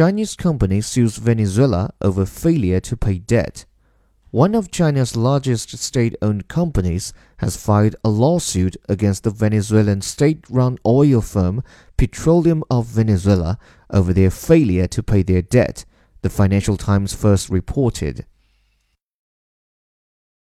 Chinese company sues Venezuela over failure to pay debt. One of China's largest state owned companies has filed a lawsuit against the Venezuelan state run oil firm Petroleum of Venezuela over their failure to pay their debt, the Financial Times first reported.